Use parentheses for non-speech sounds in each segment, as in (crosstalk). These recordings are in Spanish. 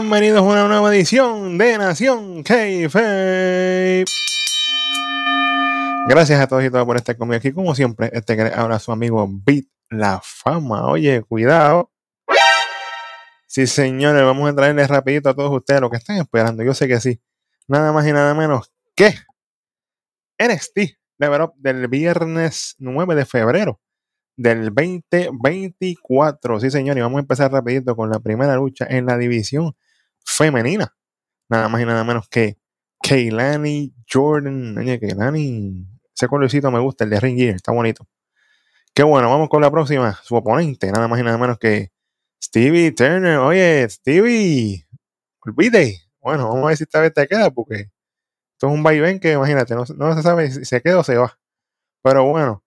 Bienvenidos a una nueva edición de Nación k Gracias a todos y todas por estar conmigo aquí. Como siempre, este que ahora su amigo Beat La Fama. Oye, cuidado. Sí, señores, vamos a traerles rapidito a todos ustedes lo que están esperando. Yo sé que sí. Nada más y nada menos que NXT Level del viernes 9 de febrero del 2024. Sí, señor, y vamos a empezar rapidito con la primera lucha en la división femenina. Nada más y nada menos que Keilani Jordan. Oye, Keilani, ese colorcito me gusta, el de Ring Gear, está bonito. Qué bueno, vamos con la próxima. Su oponente, nada más y nada menos que Stevie Turner. Oye, Stevie, olvide. Bueno, vamos a ver si esta vez te queda, porque esto es un vaivén que imagínate, no, no se sabe si se queda o se va. Pero bueno,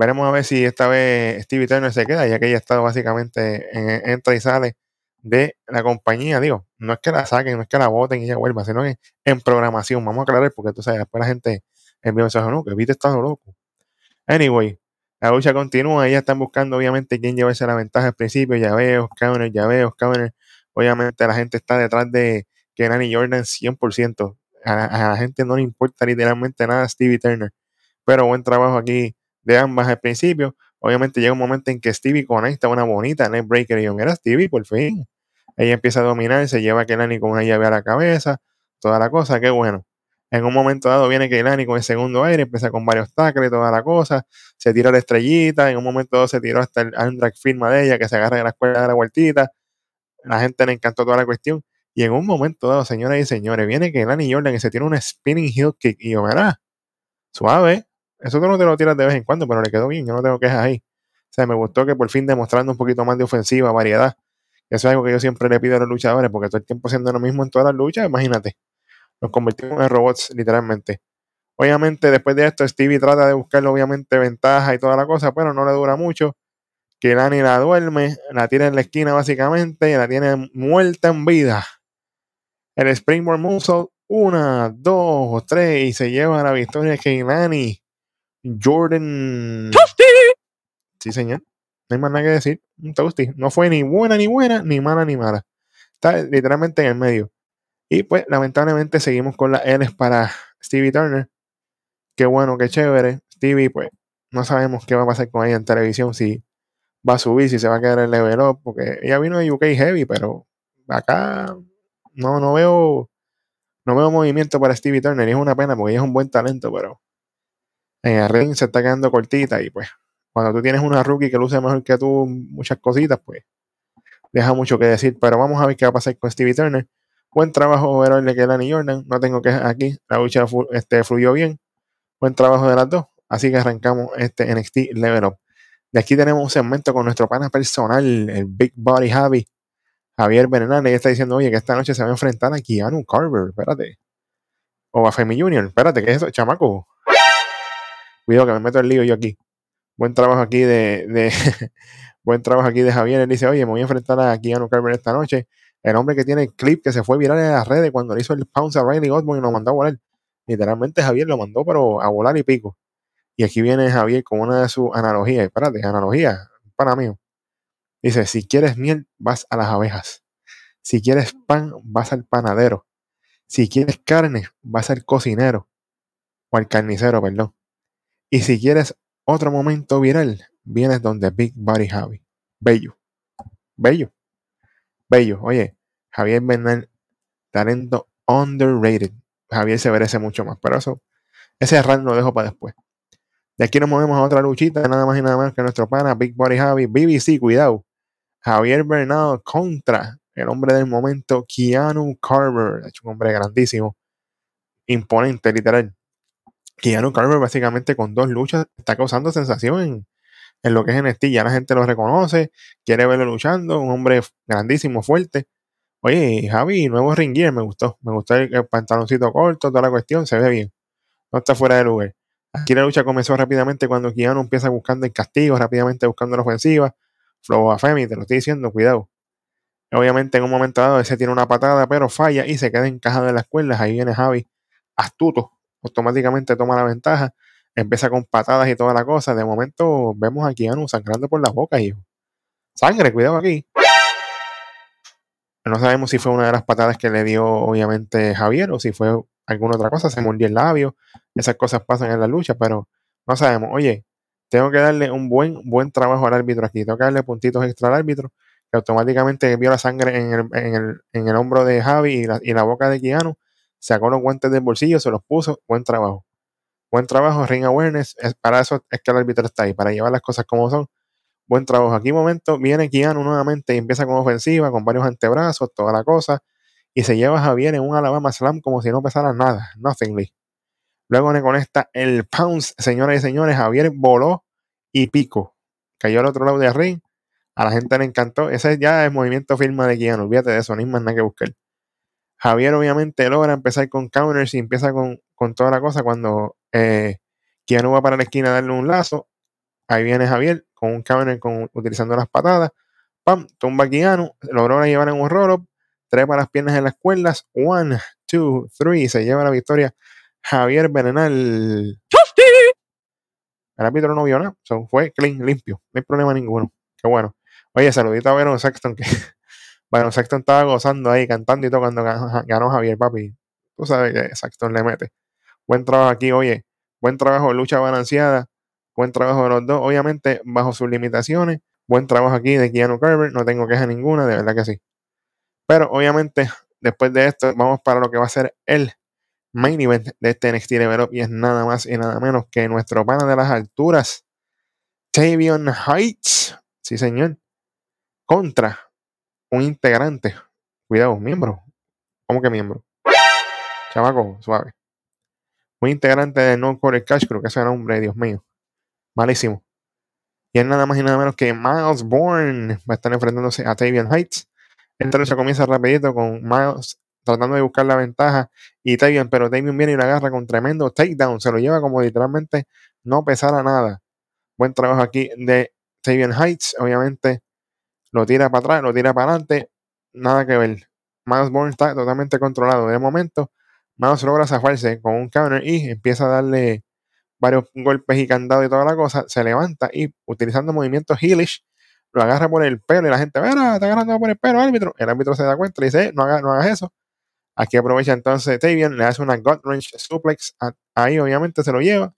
Veremos a ver si esta vez Stevie Turner se queda, ya que ella ha estado básicamente en, entra y sale de la compañía. Digo, no es que la saquen, no es que la voten y ella vuelva, sino que en programación. Vamos a aclarar porque tú sabes, después la gente envía mensaje, no, que viste estando loco. Anyway, la lucha continúa, ellas están buscando obviamente quién llevarse la ventaja al principio, ya veo, counter, ya veo, counter. Obviamente la gente está detrás de que Nani Jordan 100%. A, a, la gente no le importa literalmente nada Stevie Turner. Pero buen trabajo aquí de ambas al principio. Obviamente llega un momento en que Stevie conecta una bonita breaker y yo, mira Stevie, por fin. Ella empieza a dominar, se lleva a Kelani con una llave a la cabeza, toda la cosa, qué bueno. En un momento dado viene Kelani con el segundo aire, empieza con varios tackles, toda la cosa, se tira la estrellita, en un momento dado se tiró hasta el Andrack firma de ella, que se agarra de la escuela de la vueltita. La gente le encantó toda la cuestión. Y en un momento dado, señoras y señores, viene Kelani Jordan y se tira un spinning heel kick. Y yo, mira, suave, eso tú no te lo tiras de vez en cuando, pero le quedó bien. Yo no tengo quejas ahí. O sea, me gustó que por fin demostrando un poquito más de ofensiva, variedad. Eso es algo que yo siempre le pido a los luchadores, porque todo el tiempo haciendo lo mismo en todas las luchas, imagínate. Nos convertimos en robots, literalmente. Obviamente, después de esto, Stevie trata de buscarle, obviamente, ventaja y toda la cosa, pero no le dura mucho. Que Lani la duerme, la tira en la esquina, básicamente, y la tiene muerta en vida. El Springboard Moonsault, una, dos, tres, y se lleva la victoria que Lani Jordan. Sí, señor. No hay más nada que decir. Un toasty. No fue ni buena ni buena, ni mala ni mala. Está literalmente en el medio. Y pues, lamentablemente, seguimos con las L's para Stevie Turner. Qué bueno, qué chévere. Stevie, pues, no sabemos qué va a pasar con ella en televisión. Si va a subir, si se va a quedar el level up. Porque ella vino de UK Heavy, pero acá no, no veo. No veo movimiento para Stevie Turner. Y es una pena porque ella es un buen talento, pero en el ring se está quedando cortita y pues cuando tú tienes una rookie que luce mejor que tú muchas cositas, pues deja mucho que decir. Pero vamos a ver qué va a pasar con Stevie Turner. Buen trabajo overall de Kelani Jordan. No tengo que aquí. La lucha este, fluyó bien. Buen trabajo de las dos. Así que arrancamos este NXT Level Up. De aquí tenemos un segmento con nuestro pana personal, el Big Body Javi. Javier Bernal, y está diciendo, oye, que esta noche se va a enfrentar a Keanu Carver, espérate. O a Femi Junior, espérate, ¿qué es eso? Chamaco, Cuidado que me meto el lío yo aquí. Buen trabajo aquí de, (laughs) buen trabajo aquí de Javier. Él dice, oye, me voy a enfrentar a Keanu Carver esta noche. El hombre que tiene el clip que se fue viral en las redes cuando le hizo el pounce a Riley Osborne y lo mandó a volar. Literalmente Javier lo mandó, pero a volar y pico. Y aquí viene Javier con una de sus analogías. Espérate, analogía, para mí. Dice, si quieres miel, vas a las abejas. Si quieres pan, vas al panadero. Si quieres carne, vas al cocinero. O al carnicero, perdón. Y si quieres otro momento viral, vienes donde Big Body Javi. Bello. Bello. Bello. Oye, Javier Bernal, talento underrated. Javier se merece mucho más, pero eso, ese run lo dejo para después. De aquí nos movemos a otra luchita, nada más y nada más que nuestro pana Big Body Javi, BBC, cuidado. Javier Bernal contra el hombre del momento, Keanu Carver, un hombre grandísimo, imponente, literal. Keanu Carver básicamente con dos luchas está causando sensación en, lo que es NXT. Ya la gente lo reconoce, quiere verlo luchando, un hombre grandísimo, fuerte. Oye, Javi, nuevo ring me gustó. Me gustó el, pantaloncito corto, toda la cuestión, se ve bien. No está fuera de lugar. Aquí la lucha comenzó rápidamente cuando Keanu empieza buscando el castigo, rápidamente buscando la ofensiva. Flow a Femi, te lo estoy diciendo, cuidado. Obviamente en un momento dado ese tiene una patada, pero falla y se queda encajado en las cuerdas. Ahí viene Javi, astuto, automáticamente toma la ventaja, empieza con patadas y toda la cosa. De momento vemos a Keanu sangrando por la boca, hijo. Sangre, cuidado aquí. No sabemos si fue una de las patadas que le dio, obviamente, Javier o si fue alguna otra cosa, se mordió el labio. Esas cosas pasan en la lucha, pero no sabemos. Oye, tengo que darle un buen, buen trabajo al árbitro aquí. Tengo que darle puntitos extra al árbitro, que automáticamente vio la sangre en el, en el, en el hombro de Javi y la, y la boca de Keanu. Sacó los guantes del bolsillo, se los puso. Buen trabajo. Buen trabajo, Ring Awareness. Es, para eso es que el árbitro está ahí, para llevar las cosas como son. Buen trabajo. Aquí, momento, viene Keanu nuevamente y empieza con ofensiva, con varios antebrazos, toda la cosa. Y se lleva a Javier en un Alabama Slam como si no pesara nada. Nothingly. Luego le conecta el Pounce, señoras y señores. Javier voló y pico. Cayó al otro lado del ring. A la gente le encantó. Ese ya es movimiento firma de Keanu. Olvídate de eso, ni más nada que buscar. Javier obviamente logra empezar con counters y empieza con, con toda la cosa cuando eh, Keanu va para la esquina a darle un lazo. Ahí viene Javier con un counter con, utilizando las patadas. Pam, tumba a Keanu. Logró llevar en un roll-up. Trepa las piernas en las cuerdas. One, two, three. Se lleva la victoria Javier Benenal. El árbitro no vio nada. So, fue clean, limpio. No hay problema ninguno. Qué bueno. Oye, saludito a Byron Sexton, que Byron Sexton estaba gozando ahí, cantando y todo cuando ganó, Javier, papi. Tú sabes que Sexton le mete. Buen trabajo aquí, oye. Buen trabajo, lucha balanceada. Buen trabajo de los dos, obviamente, bajo sus limitaciones. Buen trabajo aquí de Keanu Kerber. No tengo queja ninguna, de verdad que sí. Pero obviamente, después de esto, vamos para lo que va a ser el main event de este NXT Level y es nada más y nada menos que nuestro pana de las alturas, Tavion Heights, sí señor, contra un integrante, cuidado, miembro, ¿cómo que miembro? Chamaco, suave. Un integrante de No Core Cash, creo que ese nombre, Dios mío, malísimo. Y es nada más y nada menos que Miles Bourne va a estar enfrentándose a Tavion Heights. Entonces comienza rapidito con Miles tratando de buscar la ventaja y Tavion, pero Tavion viene y la agarra con tremendo takedown, se lo lleva como literalmente no pesara nada. Buen trabajo aquí de Tavion Heights, obviamente lo tira para atrás, lo tira para adelante, nada que ver. Miles Bourne está totalmente controlado. De momento, Miles logra zafarse con un counter y empieza a darle varios golpes y candados y toda la cosa. Se levanta y utilizando movimientos heelish, lo agarra por el pelo y la gente, verá, está agarrando por el pelo, árbitro. El árbitro se da cuenta y dice, eh, no, hagas, eso. Aquí aprovecha entonces Tavian, le hace una gut wrench suplex. Ahí obviamente se lo lleva.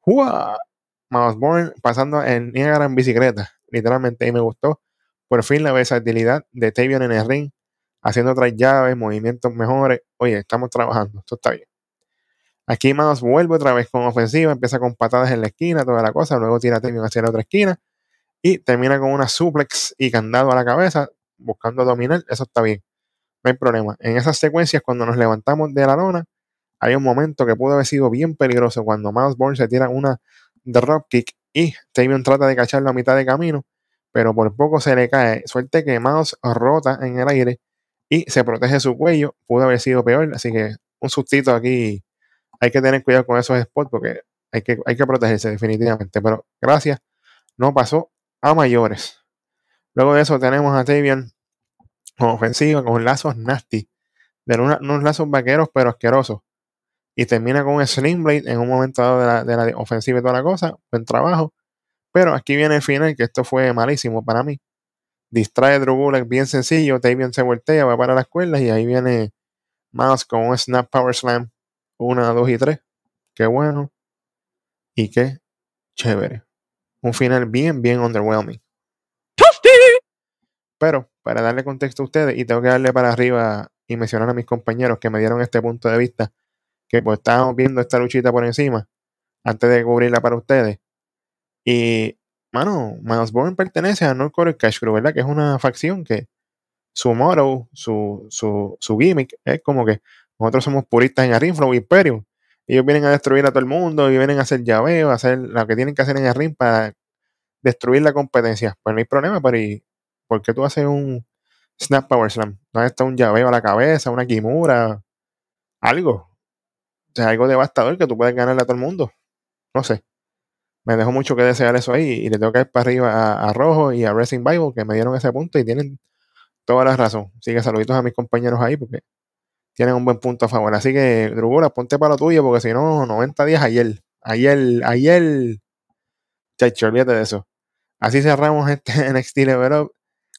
¡Jua! Mouse pasando en Niagara en bicicleta. Literalmente, y me gustó. Por fin la versatilidad de Tavian en el ring. Haciendo otras llaves, movimientos mejores. Oye, estamos trabajando. Esto está bien. Aquí Mouse vuelve otra vez con ofensiva. Empieza con patadas en la esquina, toda la cosa. Luego tira a Tavian hacia la otra esquina. Y termina con una suplex y candado a la cabeza. Buscando dominar. Eso está bien no hay problema. En esas secuencias, cuando nos levantamos de la lona, hay un momento que pudo haber sido bien peligroso cuando Miles Bourne se tira una dropkick y Tavion trata de cacharlo a mitad de camino, pero por poco se le cae. Suerte que Miles rota en el aire y se protege su cuello. Pudo haber sido peor, así que un sustito aquí. Hay que tener cuidado con esos spots porque hay que, hay que protegerse definitivamente. Pero gracias, no pasó a mayores. Luego de eso tenemos a Tavion con ofensiva, con lazos nasty, de unos lazos vaqueros pero asquerosos. Y termina con un Slim Blade en un momento dado de la, ofensiva y toda la cosa. Buen trabajo. Pero aquí viene el final, que esto fue malísimo para mí. Distrae a Drew bien sencillo. Tavion se voltea, va para las cuerdas y ahí viene Miles con un Snap Power Slam. Una, dos y tres. Qué bueno. Y qué chévere. Un final bien, bien underwhelming. Pero para darle contexto a ustedes, y tengo que darle para arriba y mencionar a mis compañeros que me dieron este punto de vista, que pues estábamos viendo esta luchita por encima, antes de cubrirla para ustedes. Y, mano, Miles Bourne pertenece a North Core Cash Crew, ¿verdad? Que es una facción que su motto, su, su, su gimmick es como que nosotros somos puristas en Arrinflow Imperium. Ellos vienen a destruir a todo el mundo y vienen a hacer llaveo, a hacer lo que tienen que hacer en el ring para destruir la competencia. Pues no hay problema, pero y ¿Por qué tú haces un Snap Power Slam? ¿No está un llaveo a la cabeza, una Kimura? Algo. O sea, algo devastador que tú puedes ganarle a todo el mundo. No sé. Me dejó mucho que desear eso ahí y le tengo que ir para arriba a, Rojo y a Racing Bible que me dieron ese punto y tienen toda la razón. Así que saluditos a mis compañeros ahí porque tienen un buen punto a favor. Así que, Drugura, ponte para lo tuyo porque si no, 90 días ayer. Ayer, ayer. Chacho, olvídate de eso. Así cerramos este (laughs) NXT Level Up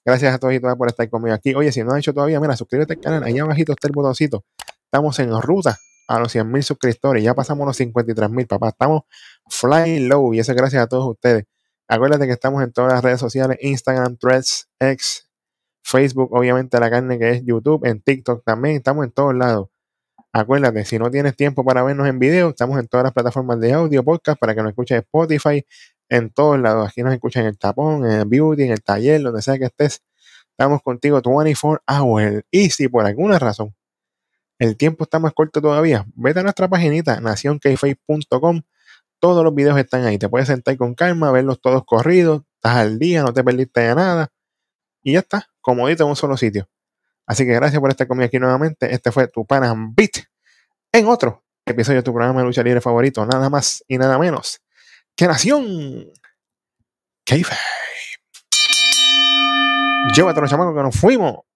Gracias a todos y todas por estar conmigo aquí. Oye, si no has hecho todavía, mira, suscríbete al canal. Ahí abajito está el botoncito. Estamos en ruta a los 100 mil suscriptores. Ya pasamos los 53 mil, papá. Estamos flying low y eso es gracias a todos ustedes. Acuérdate que estamos en todas las redes sociales, Instagram, Threads, X, Facebook, obviamente la carne que es YouTube, en TikTok también, estamos en todos lados. Acuérdate, si no tienes tiempo para vernos en video, estamos en todas las plataformas de audio, podcast, para que nos escuches Spotify, en todos lados. Aquí nos escuchan en el tapón, en el beauty, en el taller, donde sea que estés. Estamos contigo 24 hours. Y si por alguna razón el tiempo está más corto todavía, vete a nuestra paginita, nacionkface.com. Todos los videos están ahí. Te puedes sentar con calma, verlos todos corridos. Estás al día, no te perdiste de nada. Y ya está, comodito en un solo sitio. Así que gracias por estar conmigo aquí nuevamente. Este fue tu pana Beat en otro episodio de tu programa de lucha libre favorito. Nada más y nada menos que Nación Kayfabe. Llévate los chamacos que nos fuimos.